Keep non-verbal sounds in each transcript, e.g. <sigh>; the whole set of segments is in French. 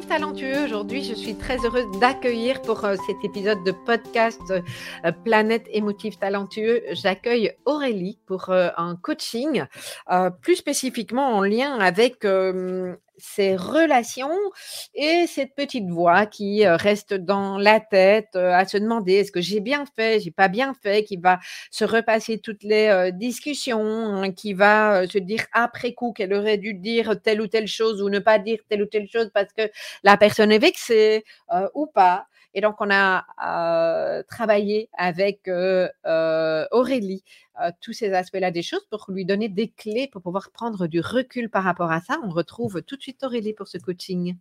talentueux. Aujourd'hui, je suis très heureuse d'accueillir pour euh, cet épisode de podcast euh, Planète émotive talentueux. J'accueille Aurélie pour euh, un coaching, plus spécifiquement en lien avec ces relations et cette petite voix qui euh, reste dans la tête euh, à se demander est-ce que j'ai bien fait, j'ai pas bien fait, qui va se repasser toutes les euh, discussions, hein, qui va se dire après coup qu'elle aurait dû dire telle ou telle chose ou ne pas dire telle ou telle chose parce que la personne est vexée ou pas. Et donc, on a travaillé avec Aurélie tous ces aspects-là des choses pour lui donner des clés pour pouvoir prendre du recul par rapport à ça. On retrouve tout de suite Aurélie pour ce coaching.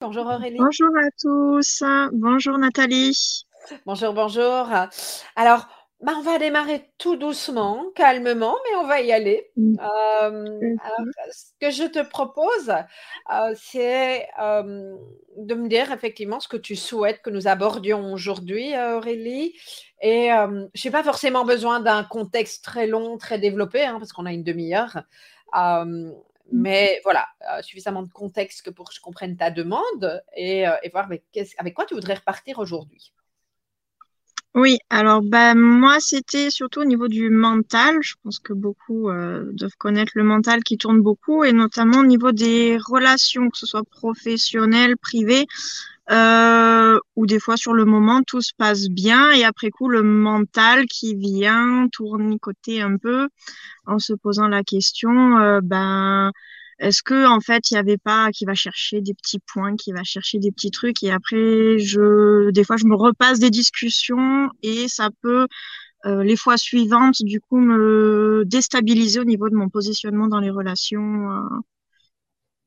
Bonjour Aurélie. Bonjour à tous. Bonjour Nathalie. Bonjour, bonjour. Alors, bah, on va démarrer tout doucement, calmement, mais on va y aller. Mmh. ce que je te propose, c'est de me dire effectivement ce que tu souhaites que nous abordions aujourd'hui, Aurélie. Et je n'ai pas forcément besoin d'un contexte très long, très développé, hein, parce qu'on a une demi-heure. Mmh. mais voilà, suffisamment de contexte pour que je comprenne ta demande et, voir avec quoi tu voudrais repartir aujourd'hui. Oui, alors bah moi c'était surtout au niveau du mental. Je pense que beaucoup euh, doivent connaître le mental qui tourne beaucoup et notamment au niveau des relations, que ce soit professionnelles, privées, euh, ou des fois sur le moment tout se passe bien et après coup le mental qui vient tournicoter un peu en se posant la question, euh, ben est-ce que en fait il y avait pas qui va chercher des petits points, qui va chercher des petits trucs et après je des fois je me repasse des discussions et ça peut euh, les fois suivantes du coup me déstabiliser au niveau de mon positionnement dans les relations. Euh,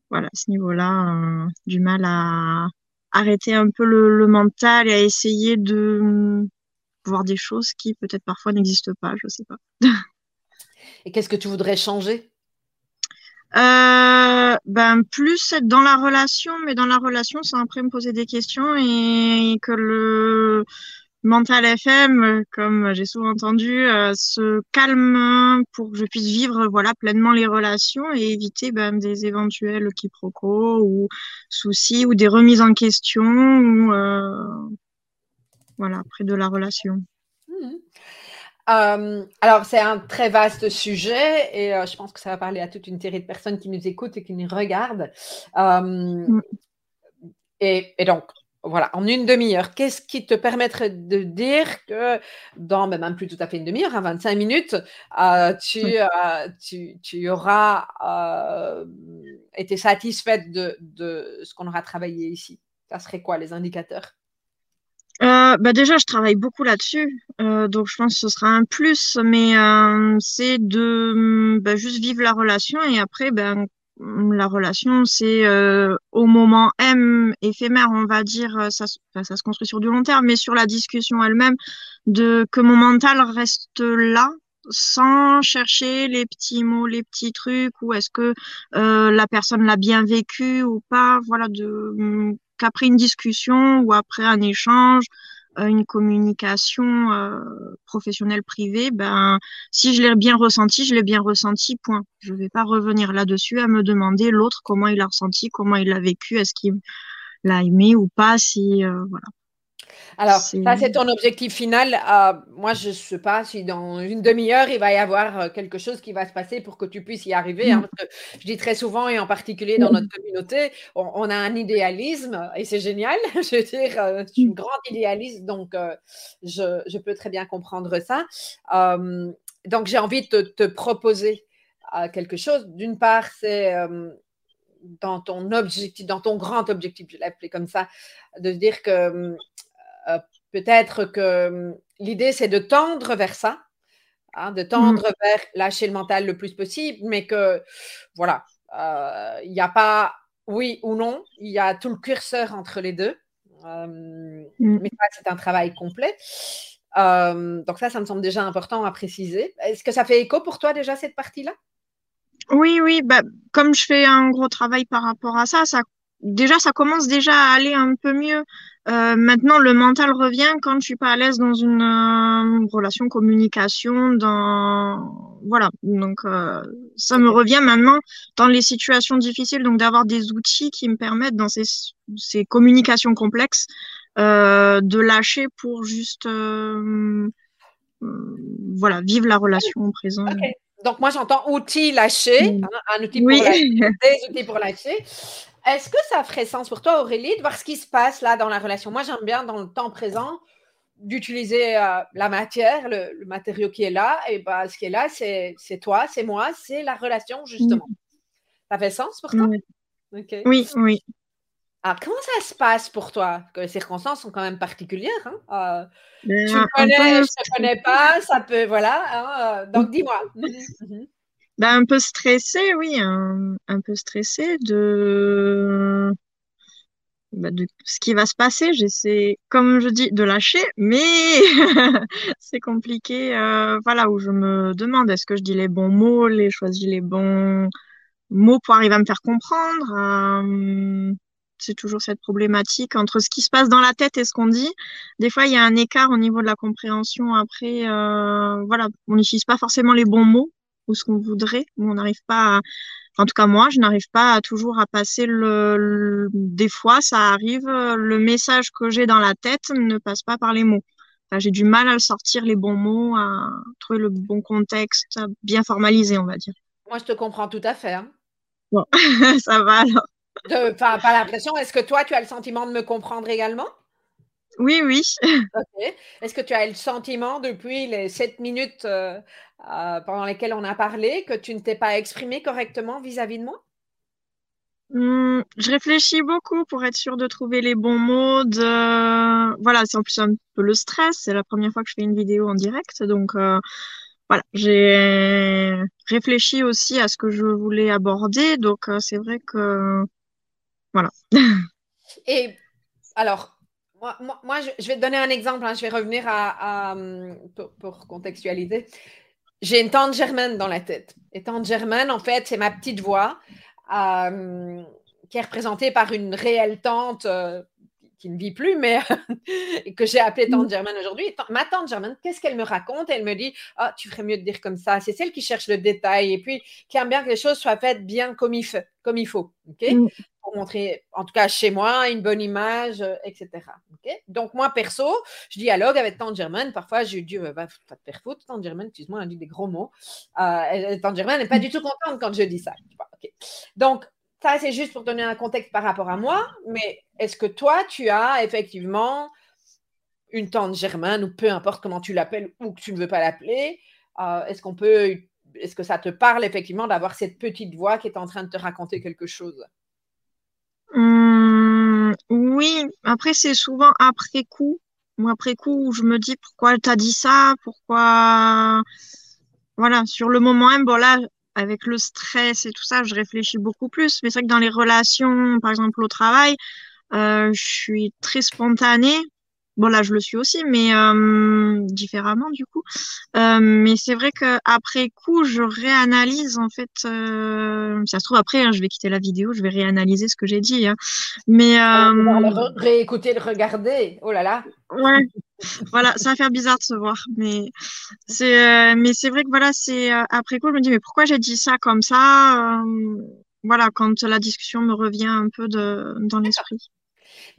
voilà, à ce niveau-là, euh, du mal à arrêter un peu le, le, mental et à essayer de voir des choses qui peut-être parfois n'existent pas, je sais pas. et qu'est-ce que tu voudrais changer? Euh, ben plus être dans la relation, mais dans la relation sans après me poser des questions et que le mental FM, comme j'ai souvent entendu, euh, se calme pour que je puisse vivre voilà pleinement les relations et éviter ben, des éventuels quiproquos ou soucis ou des remises en question ou euh, voilà près de la relation. Mmh. Euh, alors, c'est un très vaste sujet et euh, je pense que ça va parler à toute une série de personnes qui nous écoutent et qui nous regardent. Euh, mm. et, donc, voilà, en une demi-heure, qu'est-ce qui te permettrait de dire que dans ben, même plus tout à fait une demi-heure, hein, 25 minutes, tu, tu, tu, auras été satisfaite de, de ce qu'on aura travaillé ici? Ça serait quoi les indicateurs? Euh, bah déjà, je travaille beaucoup là-dessus, euh, donc je pense que ce sera un plus, mais euh, c'est de bah, juste vivre la relation et après, ben, la relation, c'est euh, au moment M éphémère, on va dire, euh, ça, ça se construit sur du long terme, mais sur la discussion elle-même, de que mon mental reste là, sans chercher les petits mots, les petits trucs, ou est-ce que euh, la personne l'a bien vécu ou pas, voilà, de qu'après une discussion ou après un échange, euh, une communication euh, professionnelle privée, ben si je l'ai bien ressenti, je l'ai bien ressenti. Point. Je ne vais pas revenir là-dessus à me demander l'autre comment il a ressenti, comment il l'a vécu, est-ce qu'il l'a aimé ou pas. Si euh, voilà. Alors, ça, c'est ton objectif final. Euh, moi, je ne sais pas si dans une demi-heure, il va y avoir euh, quelque chose qui va se passer pour que tu puisses y arriver. Hein, parce que je dis très souvent, et en particulier dans notre communauté, on, a un idéalisme et c'est génial. <laughs> je veux dire, euh, je suis une grande idéaliste, donc je, je, peux très bien comprendre ça. donc, j'ai envie de te, proposer quelque chose. D'une part, c'est dans ton objectif, dans ton grand objectif, je l'ai comme ça, de dire que euh, peut-être que hum, l'idée, c'est de tendre vers ça, hein, de tendre mmh. vers lâcher le mental le plus possible, mais que, voilà, euh, il n'y a pas oui ou non, il y a tout le curseur entre les deux. Hum, mmh. Mais ça, c'est un travail complet. Hum, donc ça, ça me semble déjà important à préciser. Est-ce que ça fait écho pour toi déjà cette partie-là? Oui, oui. Bah, comme je fais un gros travail par rapport à ça, ça déjà, ça commence déjà à aller un peu mieux. Euh, maintenant, le mental revient quand je suis pas à l'aise dans une euh, relation communication, dans voilà. Donc euh, ça me revient maintenant dans les situations difficiles, donc d'avoir des outils qui me permettent dans ces, ces communications complexes de lâcher pour juste voilà vivre la relation au présent. Donc moi j'entends outils lâcher, mm. hein, un outil pour lâcher, <laughs> des outils pour lâcher. Est-ce que ça ferait sens pour toi, Aurélie, de voir ce qui se passe là dans la relation? Moi, j'aime bien dans le temps présent d'utiliser euh, la matière, le, matériau qui est là. Et bah, ce qui est là, c'est toi, c'est moi, c'est la relation, justement. Ça fait sens pour toi? Oui, oui. Alors, comment ça se passe pour toi? Que Les circonstances sont quand même particulières. Hein? Euh, ben, tu me connais, je ne te connais pas, ça peut, voilà. Hein, euh, donc, dis-moi. Ben, un peu stressé, oui, un, peu stressé de, bah, de ce qui va se passer. J'essaie, comme je dis, de lâcher, mais <laughs> c'est compliqué. Euh, voilà, où je me demande est-ce que je dis les bons mots, les choisis les bons mots pour arriver à me faire comprendre? Euh, c'est toujours cette problématique entre ce qui se passe dans la tête et ce qu'on dit. Des fois, il y a un écart au niveau de la compréhension. Après, euh, voilà, on n'utilise pas forcément les bons mots ou ce qu'on voudrait, on n'arrive pas à... en tout cas, moi, je n'arrive pas toujours à passer le, Des fois, ça arrive, le message que j'ai dans la tête ne passe pas par les mots. j'ai du mal à sortir les bons mots, à trouver le bon contexte, bien formalisé, on va dire. Moi, je te comprends tout à fait. Hein. Bon, <laughs> ça va alors. Pas, pas l'impression. Est-ce que toi, tu as le sentiment de me comprendre également? Oui, oui. <laughs> Est-ce que tu as le sentiment depuis les sept minutes euh, euh, pendant lesquelles on a parlé que tu ne t'es pas exprimé correctement vis-à-vis de moi? Mmh, Je réfléchis beaucoup pour être sûre de trouver les bons mots. De... Voilà, c'est en plus un peu le stress. C'est la première fois que je fais une vidéo en direct. Donc, euh, voilà, j'ai réfléchi aussi à ce que je voulais aborder. Donc, c'est vrai que. Voilà. <laughs> Et alors, moi, je, vais te donner un exemple. Hein. Je vais revenir à, pour, contextualiser. J'ai une tante germaine dans la tête. Et tante germaine, en fait, c'est ma petite voix euh, qui est représentée par une réelle tante euh, qui ne vit plus, mais <laughs> que j'ai appelée tante mm. Germaine aujourd'hui. Ma tante Germaine, qu'est-ce qu'elle me raconte? Elle me dit Ah, tu ferais mieux de dire comme ça. C'est celle qui cherche le détail et puis qui aime bien que les choses soient faites bien comme il, fait, comme il faut. Mm. Pour montrer, en tout cas chez moi, une bonne image, euh, etc. Donc, moi, perso, je dialogue avec tante Germaine. Parfois, j'ai dit Va te faire foutre, tante Germaine, excuse-moi, elle dit des gros mots. Euh, tante Germaine n'est pas du tout contente quand je dis ça. Donc, ça, c'est juste pour donner un contexte par rapport à moi, mais est-ce que toi, tu as effectivement une tante germaine, ou peu importe comment tu l'appelles, ou que tu ne veux pas l'appeler, euh, est-ce qu'on peut, est-ce que ça te parle effectivement d'avoir cette petite voix qui est en train de te raconter quelque chose? Hum, Oui, après, c'est souvent après coup. Moi, après coup, je me dis pourquoi elle t'a dit ça, pourquoi? Voilà, sur le moment même, bon là, avec le stress et tout ça, je réfléchis beaucoup plus. Mais c'est vrai que dans les relations, par exemple au travail, euh, je suis très spontanée. Bon là, je le suis aussi, mais euh, différemment du coup. Euh, mais c'est vrai que après coup, je réanalyse en fait. Euh, ça se trouve après, hein, je vais quitter la vidéo, je vais réanalyser ce que j'ai dit. Hein. Mais euh, réécouter, le regarder. Oh là là. Ouais. voilà, ça va faire bizarre de se voir, mais c'est, mais c'est vrai que voilà, c'est après coup, je me dis mais pourquoi j'ai dit ça comme ça Voilà, quand la discussion me revient un peu de, dans l'esprit.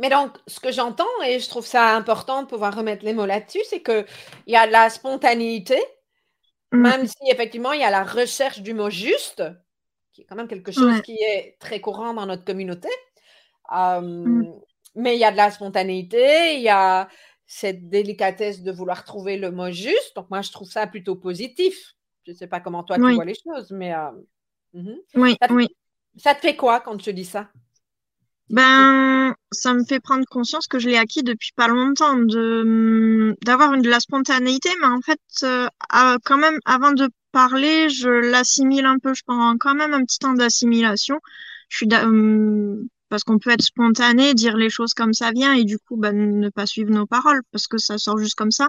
Mais donc, ce que j'entends, et je trouve ça important de pouvoir remettre les mots là-dessus, c'est qu'il y a la spontanéité, mm. même si effectivement il y a la recherche du mot juste, qui est quand même quelque chose qui est très courant dans notre communauté. Mm. Mais il y a de la spontanéité, il y a cette délicatesse de vouloir trouver le mot juste. Donc, moi, je trouve ça plutôt positif. Je ne sais pas comment toi tu vois les choses, mais. Euh, mhm. Oui, oui. Ça te fait quoi quand tu dis ça? Ben, ça me fait prendre conscience que je l'ai acquis depuis pas longtemps, de d'avoir de la spontanéité, mais en fait, euh, quand même, avant de parler, je l'assimile un peu. Je prends quand même un petit temps d'assimilation. Je suis hum, parce qu'on peut être spontané, dire les choses comme ça vient, et du coup, ben, ne pas suivre nos paroles parce que ça sort juste comme ça.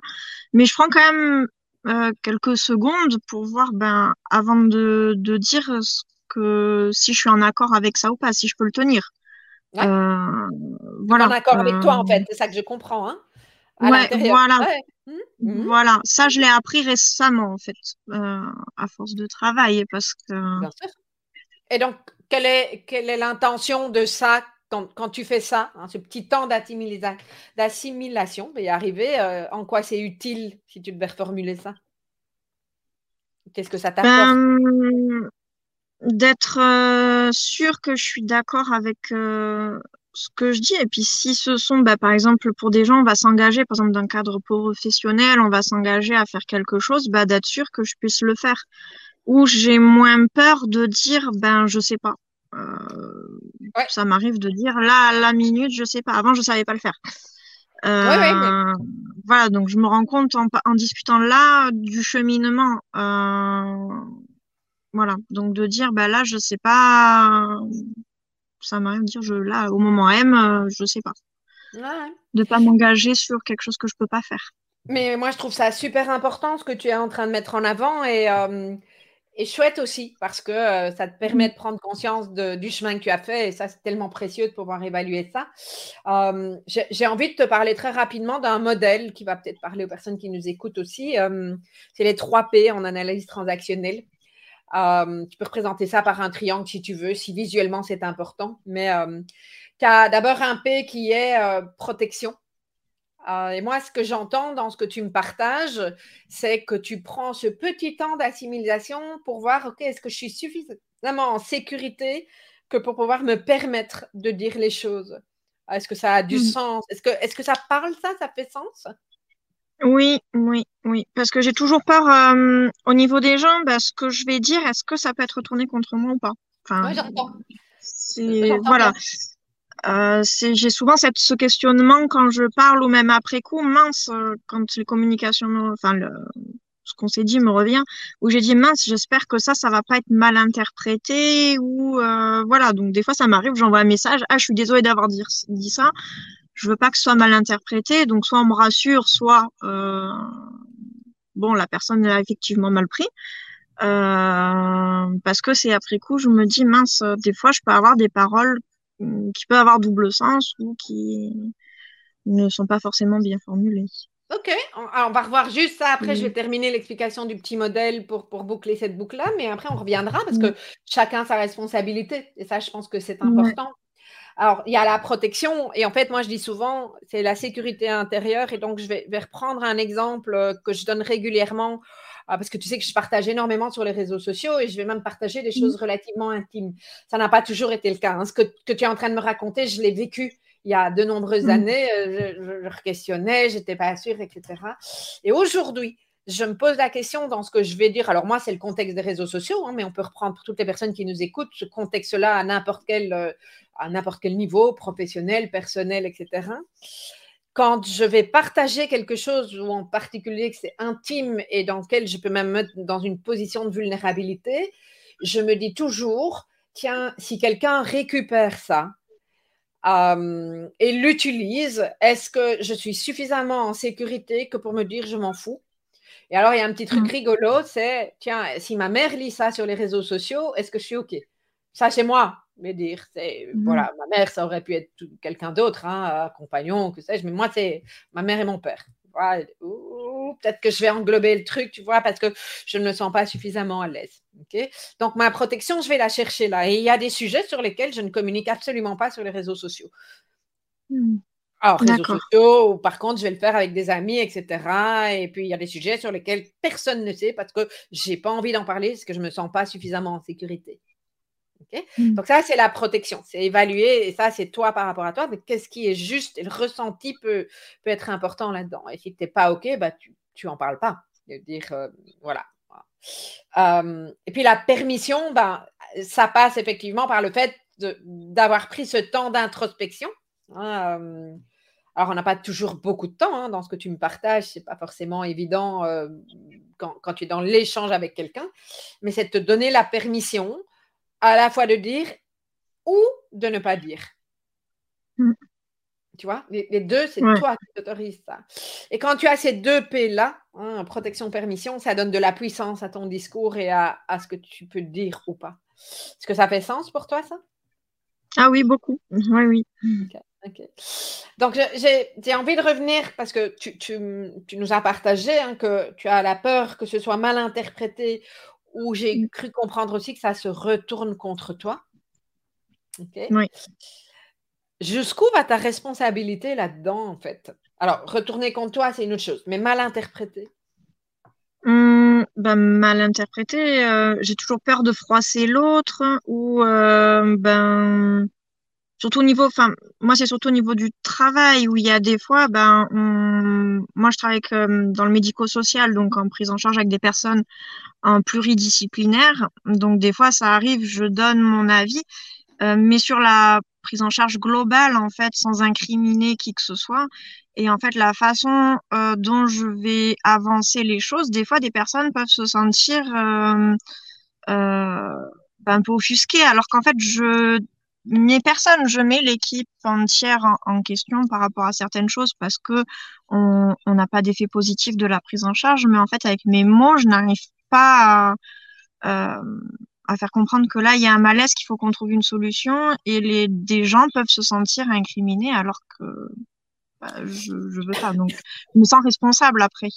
Mais je prends quand même euh, quelques secondes pour voir, ben, avant de, de dire ce que si je suis en accord avec ça ou pas, si je peux le tenir. Euh, voilà. En accord avec toi, en fait, euh, c'est ça que je comprends. Hein ouais, voilà. Mmh, mmh. Voilà, ça je l'ai appris récemment en fait, euh, à force de travail parce que. Bien sûr. Et donc, quelle est quelle est l'intention de ça quand, quand, tu fais ça, hein, ce petit temps d'assimilation, y arriver, en quoi c'est utile si tu devais reformuler ça? Qu'est-ce que ça t'apporte? Ben, d'être euh, sûr que je suis d'accord avec euh, ce que je dis. Et puis si ce sont, bah, par exemple, pour des gens, on va s'engager, par exemple, dans un cadre professionnel, on va s'engager à faire quelque chose, bah, d'être sûr que je puisse le faire. Ou j'ai moins peur de dire, ben, je sais pas. Euh, Ça m'arrive de dire, là, à la minute, je sais pas. Avant, je savais pas le faire. Euh, voilà, donc je me rends compte en, en discutant là du cheminement. Euh, voilà, donc de dire, bah là, je sais pas, ça m'arrive de dire, je, là, au moment M, euh, je sais pas. Ouais. De pas m'engager sur quelque chose que je peux pas faire. Mais moi, je trouve ça super important ce que tu es en train de mettre en avant et, euh, et chouette aussi parce que euh, ça te permet de prendre conscience de, du chemin que tu as fait et ça, c'est tellement précieux de pouvoir évaluer ça. J'ai envie de te parler très rapidement d'un modèle qui va peut-être parler aux personnes qui nous écoutent aussi. c'est les 3 P en analyse transactionnelle. Euh, tu peux représenter ça par un triangle si tu veux, si visuellement c'est important. Mais euh, tu as d'abord un P qui est euh, protection. et moi, ce que j'entends dans ce que tu me partages, c'est que tu prends ce petit temps d'assimilation pour voir, OK, est-ce que je suis suffisamment en sécurité que pour pouvoir me permettre de dire les choses? Est-ce que ça a du mmh. sens? Est-ce que, est que ça parle ça? Ça fait sens? Oui, oui, oui. Parce que j'ai toujours peur euh, au niveau des gens, bah, ce que je vais dire, est-ce que ça peut être retourné contre moi ou pas? Enfin, Oui, j'entends. Voilà. Euh, j'ai souvent cette, ce questionnement quand je parle ou même après coup, mince, euh, quand les communications, enfin, le, ce qu'on s'est dit me revient, où j'ai dit mince, j'espère que ça, ça va pas être mal interprété ou euh, voilà. Donc des fois, ça m'arrive, j'envoie un message, ah, je suis désolée d'avoir dit, dit ça je veux pas que ce soit mal interprété. Donc, soit on me rassure, soit euh, bon, la personne l'a effectivement mal pris. Euh, parce que c'est après coup, je me dis mince, des fois, je peux avoir des paroles mm, qui peuvent avoir double sens ou qui ne sont pas forcément bien formulées. Ok, on, va revoir juste ça. Après, je vais terminer l'explication du petit modèle pour, pour boucler cette boucle-là, mais après, on reviendra parce que chacun sa responsabilité. Et ça, je pense que c'est important. Alors, il y a la protection, et en fait, moi, je dis souvent, c'est la sécurité intérieure, et donc je vais, reprendre un exemple euh, que je donne régulièrement, euh, parce que tu sais que je partage énormément sur les réseaux sociaux, et je vais même partager des choses mmh. relativement intimes. Ça n'a pas toujours été le cas. Hein. Ce que, tu es en train de me raconter, je l'ai vécu il y a de nombreuses mmh. années, euh, je, je, questionnais, j'étais pas sûre, etc. Et aujourd'hui, je me pose la question dans ce que je vais dire. Alors moi, c'est le contexte des réseaux sociaux, hein, mais on peut reprendre pour toutes les personnes qui nous écoutent ce contexte-là à n'importe quel, euh, niveau, professionnel, personnel, etc. Quand je vais partager quelque chose, ou en particulier que c'est intime et dans lequel je peux même mettre dans une position de vulnérabilité, je me dis toujours, tiens, si quelqu'un récupère ça, euh, et l'utilise, est-ce que je suis suffisamment en sécurité que pour me dire je m'en fous? Et alors, il y a un petit truc mm. rigolo, c'est, tiens, si ma mère lit ça sur les réseaux sociaux, est-ce que je suis OK? Ça, c'est moi, mais dire, c'est, mm. voilà, ma mère, ça aurait pu être quelqu'un d'autre, hein, un compagnon, que sais-je, mais moi, c'est ma mère et mon père. peut-être que je vais englober le truc, tu vois, parce que je ne me sens pas suffisamment à l'aise. Donc, ma protection, je vais la chercher là. Et il y a des sujets sur lesquels je ne communique absolument pas sur les réseaux sociaux. Hmm. Alors, réseaux sociaux, ou par contre, je vais le faire avec des amis, etc. Et puis, il y a des sujets sur lesquels personne ne sait parce que j'ai pas envie d'en parler parce que je me sens pas suffisamment en sécurité. Hmm. Donc, ça, c'est la protection. C'est évaluer, et ça, c'est toi par rapport à toi. Mais qu'est-ce qui est juste et le ressenti peut, peut être important là-dedans. Et si tu n'es pas OK, bah, tu n'en parles pas. Dire, euh, voilà. Euh, et puis, la permission, ben, ça passe effectivement par le fait d'avoir pris ce temps d'introspection. Hein, euh, alors, on n'a pas toujours beaucoup de temps hein, dans ce que tu me partages, c'est pas forcément évident euh, quand, tu es dans l'échange avec quelqu'un, mais c'est de te donner la permission à la fois de dire ou de ne pas dire. Mm. Tu vois, les, deux, c'est toi qui t'autorises ça. Et quand tu as ces deux P-là, hein, protection, permission, ça donne de la puissance à ton discours et à, ce que tu peux dire ou pas. Est-ce que ça fait sens pour toi, ça? Ah oui, beaucoup. Oui, oui. Donc, j'ai envie de revenir parce que tu, nous as partagé hein, que tu as la peur que ce soit mal interprété ou j'ai mm. cru comprendre aussi que ça se retourne contre toi. Oui. Jusqu'où va ta responsabilité là-dedans, en fait? Alors, retourner contre toi, c'est une autre chose, mais mal interprété? Mmh, ben, Mal interprété, euh, j'ai toujours peur de froisser l'autre ou euh, ben surtout au niveau, enfin, moi, c'est surtout au niveau du travail où il y a des fois, ben, moi, je travaille dans le médico-social, donc en prise en charge avec des personnes en pluridisciplinaire. Donc, des fois, ça arrive, je donne mon avis, euh, mais sur la prise en charge globale, en fait, sans incriminer qui que ce soit. Et en fait, la façon euh, dont je vais avancer les choses, des fois, des personnes peuvent se sentir euh, ben, un peu offusquées, alors qu'en fait, je mais personne, je mets l'équipe entière en, question par rapport à certaines choses parce que on n'a pas d'effet positif de la prise en charge, mais en fait avec mes mots, je n'arrive pas à, euh, à, faire comprendre que là il y a un malaise, qu'il faut qu'on trouve une solution et les des gens peuvent se sentir incriminés alors que bah, je je veux pas. Donc je me sens responsable après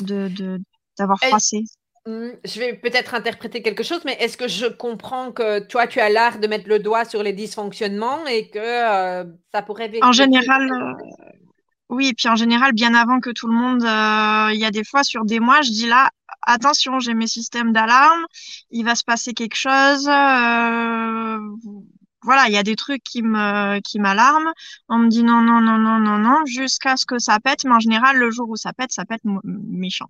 de d'avoir froissé. Mmh, je vais peut-être interpréter quelque chose, mais est-ce que je comprends que toi, tu as l'art de mettre le doigt sur les dysfonctionnements et que euh, ça pourrait... En général, euh, oui, et puis en général, bien avant que tout le monde, euh, il y a des fois sur des mois, je dis là, attention, j'ai mes systèmes d'alarme, il va se passer quelque chose. voilà, il y a des trucs qui me qui m'alarment. On me dit non, non, non, non, non, non, jusqu'à ce que ça pète. Mais en général, le jour où ça pète, ça pète méchant.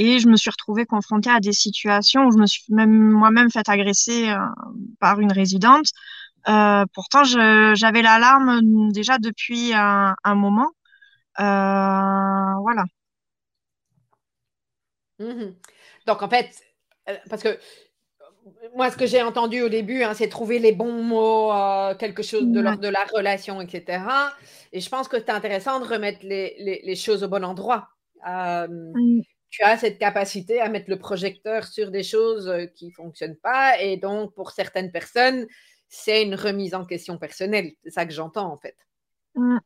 Et je me suis retrouvée confrontée à des situations où je me suis même moi-même fait agresser euh, par une résidente. Euh, pourtant, j'avais l'alarme déjà depuis un, moment. Euh, voilà. Mhm. Donc, en fait, parce que moi, ce que j'ai entendu au début, hein, c'est trouver les bons mots, quelque chose de l'ordre de la relation, etc. Et je pense que c'est intéressant de remettre les, les, choses au bon endroit tu as cette capacité à mettre le projecteur sur des choses euh, qui ne fonctionnent pas. Et donc, pour certaines personnes, c'est une remise en question personnelle. C'est ça que j'entends, en fait. Mm.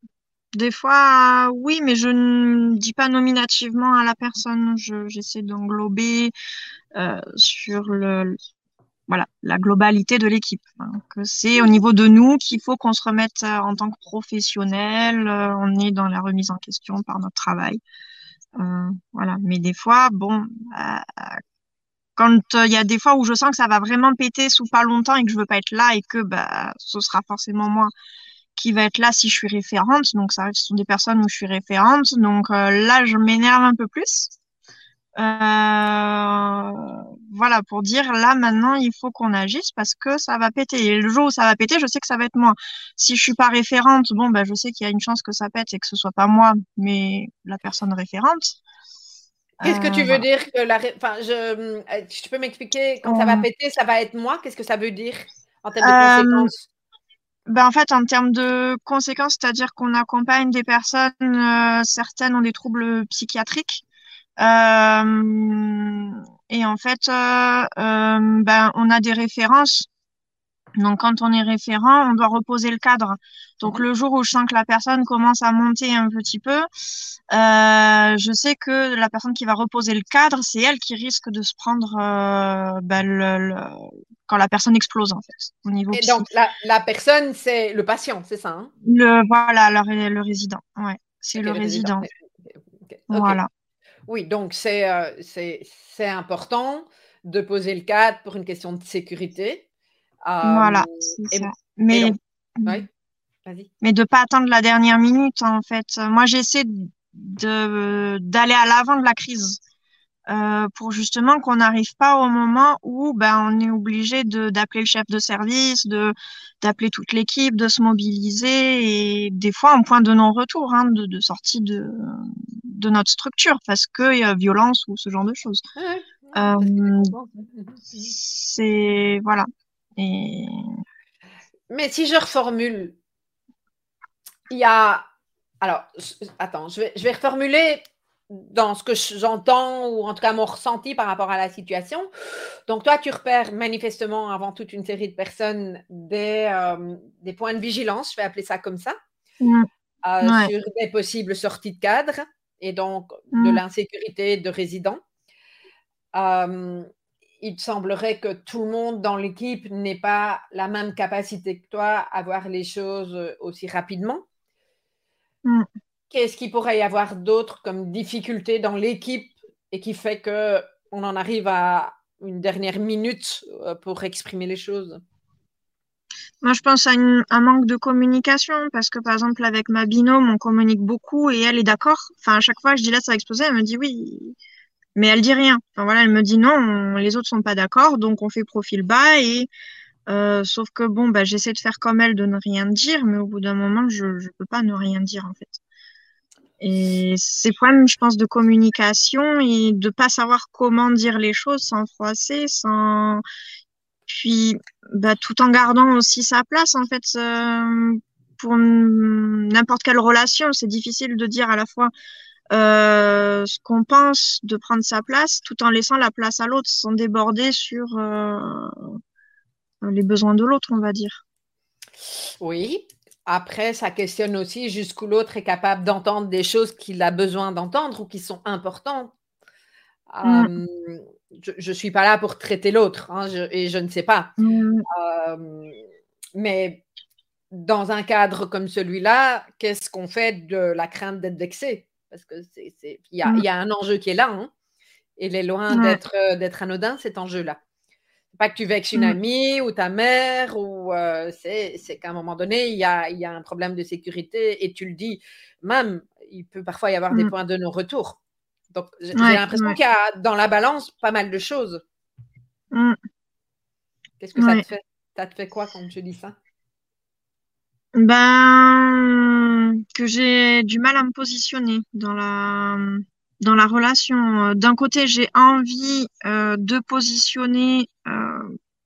Des fois, oui, mais je ne dis pas nominativement à la personne. J'essaie d'englober euh, sur le, voilà, la globalité de l'équipe. C'est au niveau de nous qu'il faut qu'on se remette euh, en tant que professionnel. on est dans la remise en question par notre travail. Euh, voilà. Mais des fois, bon, euh, quand euh, il y a des fois où je sens que ça va vraiment péter sous pas longtemps et que je veux pas être là et que bah, ce sera forcément moi qui va être là si je suis référente. Donc ça, ce sont des personnes où je suis référente. Donc là, je m'énerve un peu plus. Euh, voilà, pour dire là maintenant il faut qu'on agisse parce que ça va péter. Et le jour où ça va péter, je sais que ça va être moi. Si je suis pas référente, bon ben je sais qu'il y a une chance que ça pète et que ce soit pas moi, mais la personne référente. Qu'est-ce que tu veux euh, dire que la, enfin, je, tu peux m'expliquer quand ça va péter, ça va être moi? Qu'est-ce que ça veut dire en termes de euh, conséquences? ben en fait, en termes de conséquences, c'est-à-dire qu'on accompagne des personnes, certaines ont des troubles psychiatriques, euh, et en fait, euh, euh, ben, on a des références. Donc, quand on est référent, on doit reposer le cadre. Donc, le jour où je sens que la personne commence à monter un petit peu, euh, je sais que la personne qui va reposer le cadre, c'est elle qui risque de se prendre, ben, le, quand la personne explose en fait au niveau. Et donc la, personne, c'est le patient, c'est ça hein? Le voilà, le, résident. Ouais, c'est le, résident. Voilà. Oui, donc c'est c'est important de poser le cadre pour une question de sécurité. voilà. Mais oui. Mais de pas attendre la dernière minute, en fait. Moi, j'essaie de d'aller à l'avant de la crise euh, pour justement qu'on n'arrive pas au moment où ben on est obligé d'appeler le chef de service, de d'appeler toute l'équipe, de se mobiliser et des fois en point de non-retour, hein, de, de sortie de de notre structure parce qu'il y a violence ou ce genre de choses. Euh, c'est voilà. Et... Mais si je reformule, il y a. Alors, attends, je vais, je vais reformuler dans ce que j'entends ou en tout cas mon ressenti par rapport à la situation. Donc, toi, tu repères manifestement avant toute une série de personnes des, euh, des points de vigilance, je vais appeler ça comme ça, mmh. euh, sur des possibles sorties de cadre et donc de mmh. l'insécurité de résidents. Euh, il semblerait que tout le monde dans l'équipe n'ait pas la même capacité que toi à voir les choses aussi rapidement. Mm. Qu'est-ce qu'il pourrait y avoir d'autre comme difficulté dans l'équipe et qui fait que on en arrive à une dernière minute euh, pour exprimer les choses? Moi, je pense à un manque de communication parce que, par exemple, avec ma binôme, on communique beaucoup et elle est d'accord. Enfin, à chaque fois, je dis là, ça va exploser. Elle me dit oui, mais elle dit rien. Enfin, voilà, elle me dit non, les autres sont pas d'accord, donc on fait profil bas et euh, sauf que bon, bah, j'essaie de faire comme elle, de ne rien dire, mais au bout d'un moment, je ne peux pas ne rien dire en fait. Et c'est problèmes, je pense, de communication et de pas savoir comment dire les choses sans froisser, sans puis bah, tout en gardant aussi sa place en fait. Euh, pour n'importe quelle relation, c'est difficile de dire à la fois euh, ce qu'on pense, de prendre sa place, tout en laissant la place à l'autre, sans déborder sur euh, les besoins de l'autre, on va dire. Oui. Après, ça questionne aussi jusqu'où l'autre est capable d'entendre des choses qu'il a besoin d'entendre ou qui sont importantes. Mm. je ne suis pas là pour traiter l'autre hein, et je ne sais pas. Mm. mais dans un cadre comme celui-là, qu'est-ce qu'on fait de la crainte d'être vexé? Parce qu'il y, mm. y, a un enjeu qui est là. Hein, et il est loin d'être anodin, cet enjeu-là pas que tu vexes une mmh. amie ou ta mère, ou euh, c'est qu'à un moment donné, il y a, y a, un problème de sécurité et tu le dis, même, il peut parfois y avoir des mmh. points de non-retour. Donc, j'ai l'impression qu'il y a dans la balance pas mal de choses. Mmh. Qu'est-ce que ça te fait Ça te fait quoi quand tu dis ça? Ben, que j'ai du mal à me positionner dans la dans la relation. D'un côté, j'ai envie euh, de positionner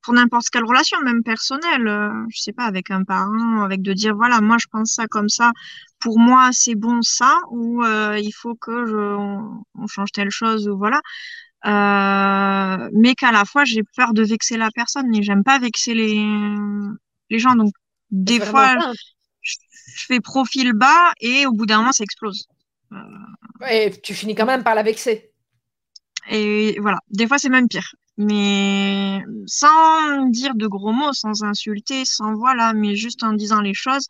pour n'importe quelle relation, même personnelle, euh, je sais pas, avec un parent, avec de dire voilà, moi je pense ça comme ça, pour moi c'est bon ça, ou euh, il faut que je, on, change telle chose, ou voilà. mais qu'à la fois j'ai peur de vexer la personne et j'aime pas vexer les, les gens. Donc des fois, je, je fais profil bas et au bout d'un moment ça explose. Et tu finis quand même par la vexer. Et voilà, des fois c'est même pire. Mais sans dire de gros mots, sans insulter, sans voilà, mais juste en disant les choses,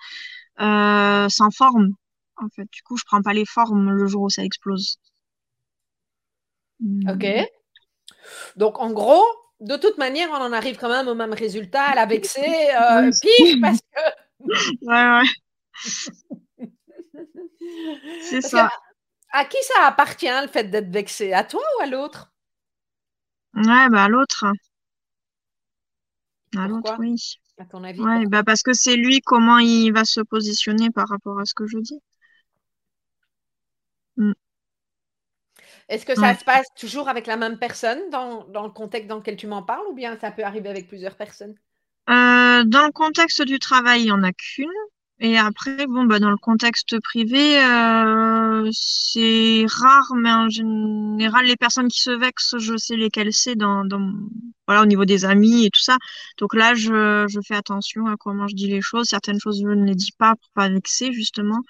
euh, sans forme. En fait, du coup, je prends pas les formes le jour où ça explose. Ok. Donc, en gros, de toute manière, on en arrive quand même au même résultat, à la vexer, euh, <laughs> pire parce que. <laughs> ouais, ouais. <laughs> C'est ça. À qui ça appartient le fait d'être vexé? À toi ou à l'autre? Ouais, bah à l'autre. À l'autre, oui. À ton avis Ouais, bah parce que c'est lui comment il va se positionner par rapport à ce que je dis. Mm. Est-ce que ça se passe toujours avec la même personne dans, dans le contexte dans lequel tu m'en parles ou bien ça peut arriver avec plusieurs personnes? Euh, Dans le contexte du travail, il n'y en a qu'une. Et après, bon, bah, dans le contexte privé, euh, c'est rare, mais en général, les personnes qui se vexent, je sais lesquelles c'est dans, dans, voilà, au niveau des amis et tout ça. Donc là, je, je fais attention à comment je dis les choses. Certaines choses, je ne les dis pas pour pas vexer, justement.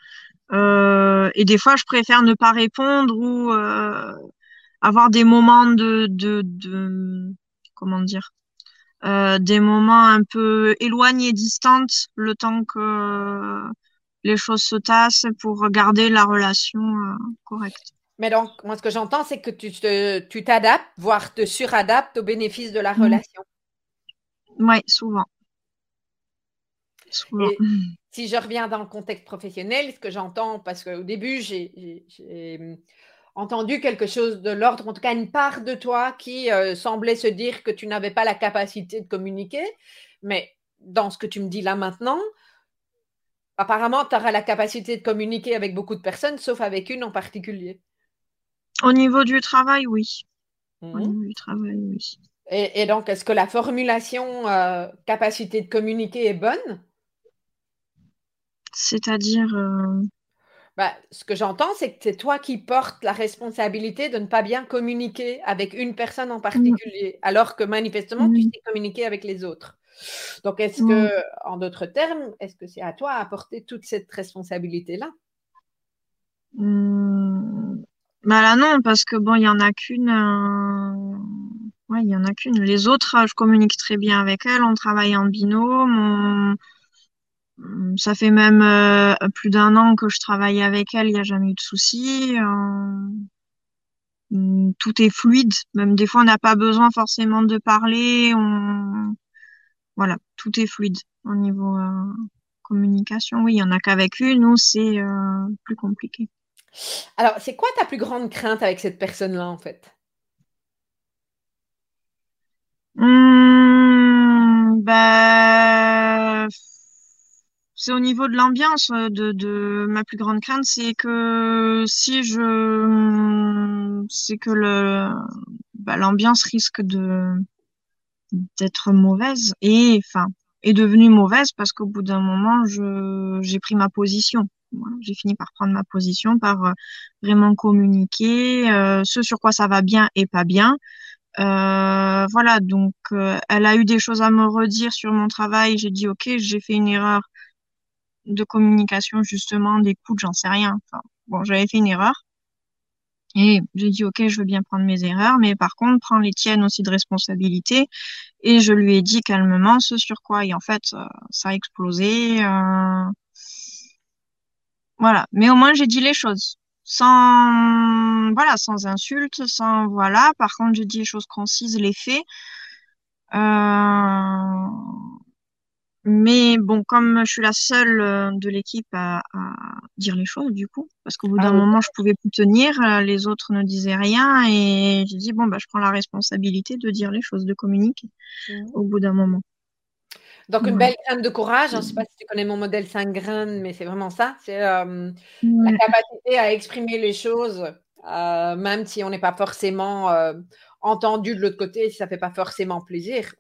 Euh, et des fois, je préfère ne pas répondre ou euh, avoir des moments de, de, de, comment dire, des moments un peu éloignés, distantes, le temps que les choses se tassent pour garder la relation euh, correcte. Mais donc, moi, ce que j'entends, c'est que tu, tu t'adaptes, voire te suradaptes au bénéfice de la mmh. relation. Oui, souvent. souvent. <laughs> si je reviens dans le contexte professionnel, ce que j'entends, parce qu'au début, j'ai entendu quelque chose de l'ordre, en tout cas une part de toi qui euh, semblait se dire que tu n'avais pas la capacité de communiquer. Mais dans ce que tu me dis là maintenant, apparemment, tu auras la capacité de communiquer avec beaucoup de personnes, sauf avec une en particulier. Au niveau du travail, oui. Au mmh. niveau du travail, oui. Et, donc, est-ce que la formulation euh, capacité de communiquer est bonne? C'est-à-dire euh, bah, ce que j'entends, c'est que c'est toi qui portes la responsabilité de ne pas bien communiquer avec une personne en mmh. particulier, alors que manifestement, tu mmh. sais communiquer avec les autres. Donc, est-ce mmh. que, en d'autres termes, est-ce que c'est à toi à porter toute cette responsabilité-là? Bah là, non, parce que bon, il y en a qu'une. Euh, ouais, il y en a qu'une. Les autres, je communique très bien avec elles, on travaille en binôme, ça fait même euh, plus d'un an que je travaille avec elle, il n'y a jamais eu de souci. Euh, hum, tout est fluide, même des fois on n'a pas besoin forcément de parler. On... Voilà, tout est fluide au niveau euh, communication. Oui, il n'y en a qu'avec une, nous c'est plus compliqué. Alors, c'est quoi ta plus grande crainte avec cette personne-là en fait? Mmh, bah c'est au niveau de l'ambiance euh, de, de ma plus grande crainte, c'est que si je, c'est que le, bah, l'ambiance risque de d'être mauvaise et enfin est devenue mauvaise parce qu'au bout d'un moment, je j'ai pris ma position. j'ai fini par prendre ma position, par euh, vraiment communiquer euh, ce sur quoi ça va bien et pas bien. Euh, voilà, donc elle a eu des choses à me redire sur mon travail. J'ai dit ok, j'ai fait une erreur de communication, justement, d'écoute, j'en sais rien. Bon, j'avais fait une erreur. Et j'ai dit, OK, je veux bien prendre mes erreurs, mais par contre, prends les tiennes aussi de responsabilité. Et je lui ai dit calmement ce sur quoi. Et en fait, euh, ça a explosé. Euh, voilà. Mais au moins, j'ai dit les choses. Sans, voilà, sans insulte, sans, voilà. Par contre, j'ai dit les choses concises, les faits. Euh, mais bon, comme je suis la seule euh, de l'équipe à, dire les choses, du coup, parce qu'au bout d'un ah moment, je pouvais plus tenir, euh, les autres ne disaient rien, et j'ai dit, bon, bah, je prends la responsabilité de dire les choses, de communiquer mmh. au bout d'un moment. Donc, une belle graine de courage. Je ne sais pas si tu connais mon modèle 5 graines, mais c'est vraiment ça. C'est euh, la capacité à exprimer les choses, même si on n'est pas forcément entendu de l'autre côté, si ça ne fait pas forcément plaisir.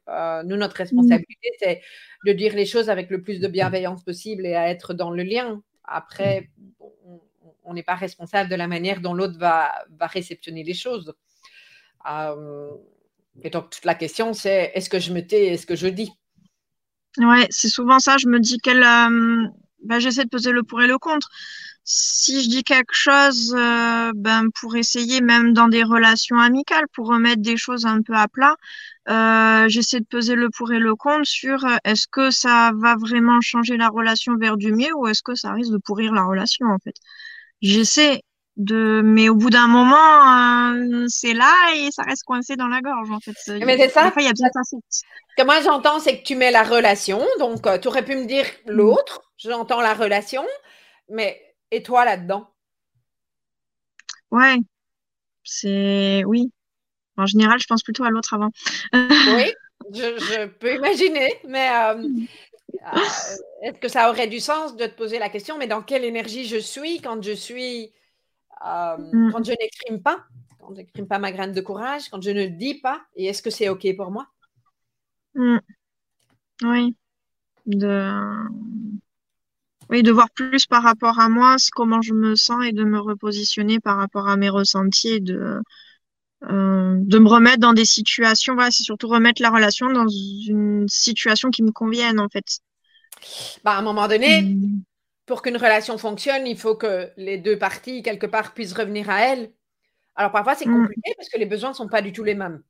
nous, notre mmh. responsabilité, c'est de dire les choses avec le plus de bienveillance possible et à être dans le lien. Après, on n'est pas responsable de la manière dont l'autre va, va réceptionner les choses. Euh, et donc, toute la question, c'est est-ce que je me tais, est-ce que je dis? Ouais, c'est souvent ça. Je me dis qu'elle. Euh, ben, j'essaie de peser le pour et le contre si je dis quelque chose, euh, ben pour essayer même dans des relations amicales, pour remettre des choses un peu à plat, euh, j'essaie de peser le pour et le contre sur euh, est-ce que ça va vraiment changer la relation vers du mieux ou est-ce que ça risque de pourrir la relation en fait. J'essaie de, mais au bout d'un moment, c'est là et ça reste coincé dans la gorge en fait. Mais c'est ça. il y a besoin que moi j'entends, c'est que tu mets la relation, donc tu aurais pu me dire l'autre. J'entends la relation, mais et toi là-dedans? Ouais, c'est oui. En général, je pense plutôt à l'autre avant. <laughs> oui, je, peux imaginer, mais euh, euh, est-ce que ça aurait du sens de te poser la question, mais dans quelle énergie je suis quand je suis, euh, mm. quand je n'exprime pas, quand je n'exprime pas ma graine de courage, quand je ne dis pas, et est-ce que c'est OK pour moi? Mm. Oui. De oui, de voir plus par rapport à moi, comment je me sens et de me repositionner par rapport à mes ressentis et de, euh, de me remettre dans des situations. Voilà, c'est surtout remettre la relation dans une situation qui me convienne, en fait. Bah, à un moment donné, mmh. pour qu'une relation fonctionne, il faut que les deux parties, quelque part, puissent revenir à elle. Alors, parfois, c'est mmh. compliqué parce que les besoins ne sont pas du tout les mêmes.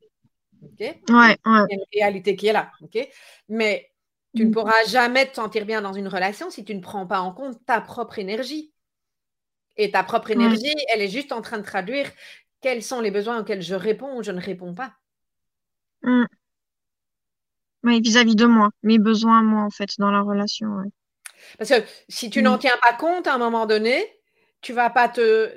OK? Ouais, ouais. Il y a une réalité qui est là. OK? Mais tu ne mm. pourras jamais te sentir bien dans une relation si tu ne prends pas en compte ta propre énergie. Et ta propre énergie, elle est juste en train de traduire quels sont les besoins auxquels je réponds ou je ne réponds pas. Mm. Oui, vis-à-vis de moi, mes besoins, moi, en fait, dans la relation. Parce que si tu n'en mm. tiens pas compte à un moment donné, tu vas pas te.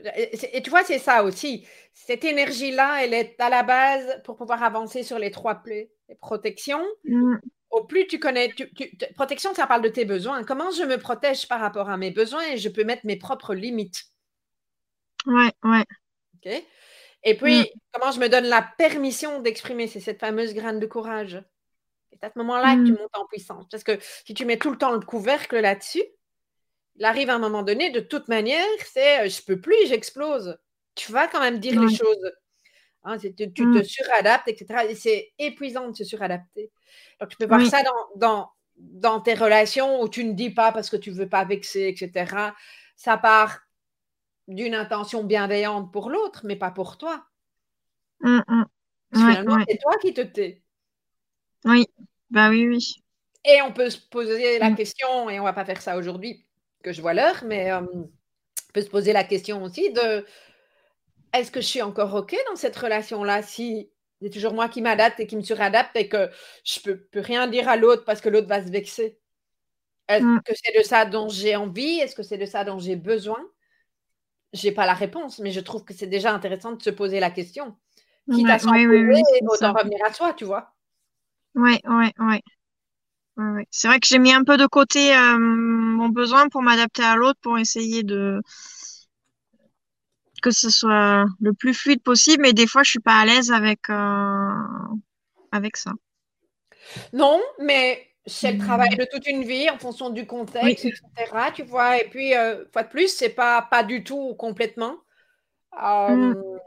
Et tu vois, c'est ça aussi. Cette énergie-là, elle est à la base pour pouvoir avancer sur les trois plaies. Les protections. Mm. Au plus tu connais. Protection, ça parle de tes besoins. Comment je me protège par rapport à mes besoins et je peux mettre mes propres limites? Ouais, ouais. OK. Et puis, mm. comment je me donne la permission d'exprimer, c'est cette fameuse graine de courage. C'est à ce moment-là que tu mm. montes en puissance. Parce que si tu mets tout le temps le couvercle là-dessus, il arrive à un moment donné, de toute manière, c'est euh, je peux plus, j'explose. Tu vas quand même dire les choses. Hein, tu, te mm. suradaptes, etc. Et c'est épuisant de se suradapter. Donc, tu peux voir ça dans, dans, dans, tes relations où tu ne dis pas parce que tu ne veux pas vexer, etc. Ça part d'une intention bienveillante pour l'autre, mais pas pour toi. Mm, mm. finalement, c'est toi qui te tais. Oui, bah oui, oui. Et on peut se poser la question, et on va pas faire ça aujourd'hui, que je vois l'heure, mais euh, on peut se poser la question aussi de est-ce que je suis encore OK dans cette relation-là si c'est toujours moi qui m'adapte et qui me suradapte et que je peux, peux rien dire à l'autre parce que l'autre va se vexer? Est-ce que c'est de ça dont j'ai envie? Est-ce que c'est de ça dont j'ai besoin? J'ai pas la réponse, mais je trouve que c'est déjà intéressant de se poser la question. Quitte à s'en poser, autant revenir à soi, tu vois. Oui, oui, oui. C'est vrai que j'ai mis un peu de côté euh, mon besoin pour m'adapter à l'autre, pour essayer de que ce soit le plus fluide possible, mais des fois je suis pas à l'aise avec euh, avec ça. Non, mais c'est le travail de toute une vie en fonction du contexte, etc. Tu vois, et puis, euh, fois de plus, c'est pas, pas du tout complètement. Mm. Euh,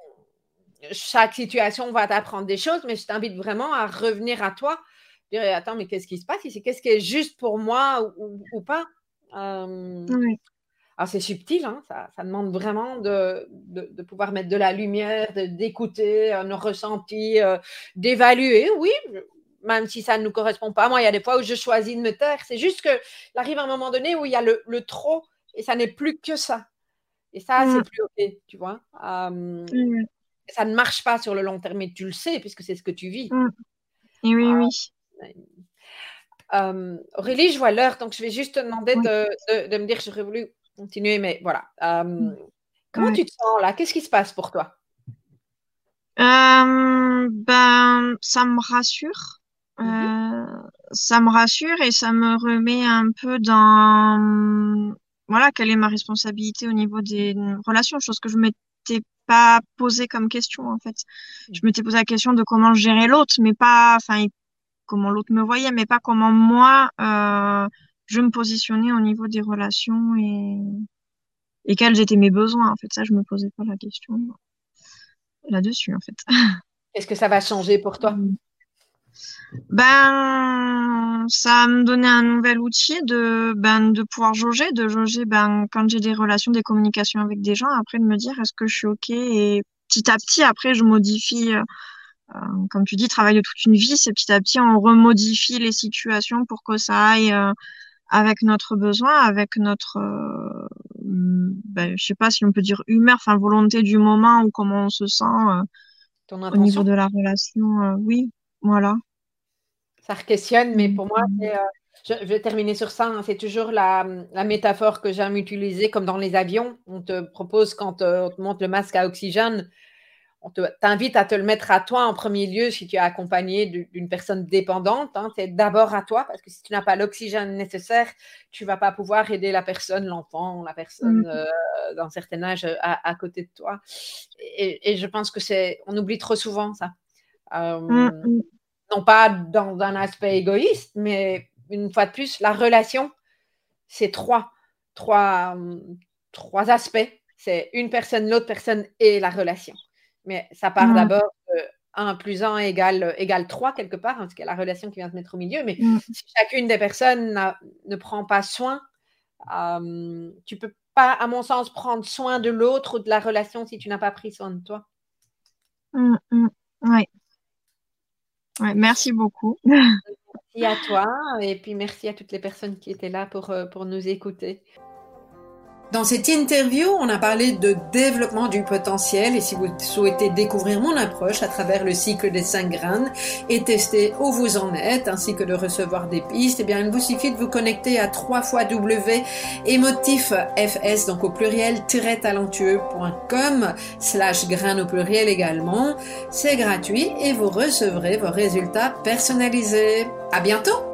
chaque situation va t'apprendre des choses, mais je t'invite vraiment à revenir à toi. Dire, attends, mais qu'est-ce qui se passe ici? Qu'est-ce qui est juste pour moi ou, pas? Euh, C'est subtil, hein, ça, ça, demande vraiment de, de, de, pouvoir mettre de la lumière, d'écouter nos ressentis, d'évaluer. Oui, même si ça ne nous correspond pas. Moi, il y a des fois où je choisis de me taire. C'est juste qu'il arrive un moment donné où il y a le, trop et ça n'est plus que ça. Et ça, c'est mm. plus OK, tu vois. Mm. Ça ne marche pas sur le long terme, mais tu le sais puisque c'est ce que tu vis. Mm. Et oui, oui. Aurélie, je vois l'heure, donc je vais juste te demander de, de, me dire, j'aurais voulu continuer, mais voilà. comment tu te sens là? Qu'est-ce qui se passe pour toi? Ben, ça me rassure. Mmh euh, ça me rassure et ça me remet un peu dans voilà quelle est ma responsabilité au niveau des relations, chose que je m'étais pas posé comme question en fait. Je mmh. m'étais posé la question de comment gérer l'autre, mais pas enfin comment l'autre me voyait, mais pas comment moi euh, je me positionnais au niveau des relations et et quels étaient mes besoins en fait. Ça, je me posais pas la question là-dessus en fait. <laughs> Est-ce que ça va changer pour toi? Mmh. Ben, ça me donnait un nouvel outil de, ben, de pouvoir jauger, de jauger, ben, quand j'ai des relations, des communications avec des gens, après de me dire est-ce que je suis OK? Et petit à petit, après, je modifie, euh, euh, comme tu dis, travail de toute une vie, c'est petit à petit, on remodifie les situations pour que ça aille euh, avec notre besoin, avec notre, ben, je sais pas si on peut dire humeur, enfin, volonté du moment ou comment on se sent au niveau de la relation. oui, voilà. Ça questionne, mais pour moi, mm. euh, je, vais terminer sur ça. Hein. c'est toujours la, métaphore que j'aime utiliser, comme dans les avions. On te propose, quand euh, on te montre le masque à oxygène, on t'invite à te le mettre à toi en premier lieu si tu es accompagné d'une personne dépendante. Hein. c'est d'abord à toi, parce que si tu n'as pas l'oxygène nécessaire, tu ne vas pas pouvoir aider la personne, l'enfant, la personne mm. euh, d'un certain âge à, côté de toi. Et, je pense que c'est, on oublie trop souvent ça. Mm, non pas dans un aspect égoïste, mais une fois de plus, la relation, c'est trois, trois, trois aspects. C'est une personne, l'autre personne et la relation. Mais ça part mm. d'abord de 1 plus 1 égale, égale 3 quelque part, parce qu'il y a la relation qui vient se mettre au milieu. Mais mm. si chacune des personnes ne prend pas soin, euh, tu peux pas, à mon sens, prendre soin de l'autre ou de la relation si tu n'as pas pris soin de toi. Mm, oui. merci beaucoup. <laughs> Merci à toi et puis merci à toutes les personnes qui étaient là pour, euh, pour nous écouter. Dans cette interview, on a parlé de développement du potentiel et si vous souhaitez découvrir mon approche à travers le cycle des cinq graines et tester où vous en êtes ainsi que de recevoir des pistes, eh bien, il vous suffit de vous connecter à 3 fois W fs donc au pluriel talentueux.com slash graines au pluriel également. C'est gratuit et vous recevrez vos résultats personnalisés. À bientôt!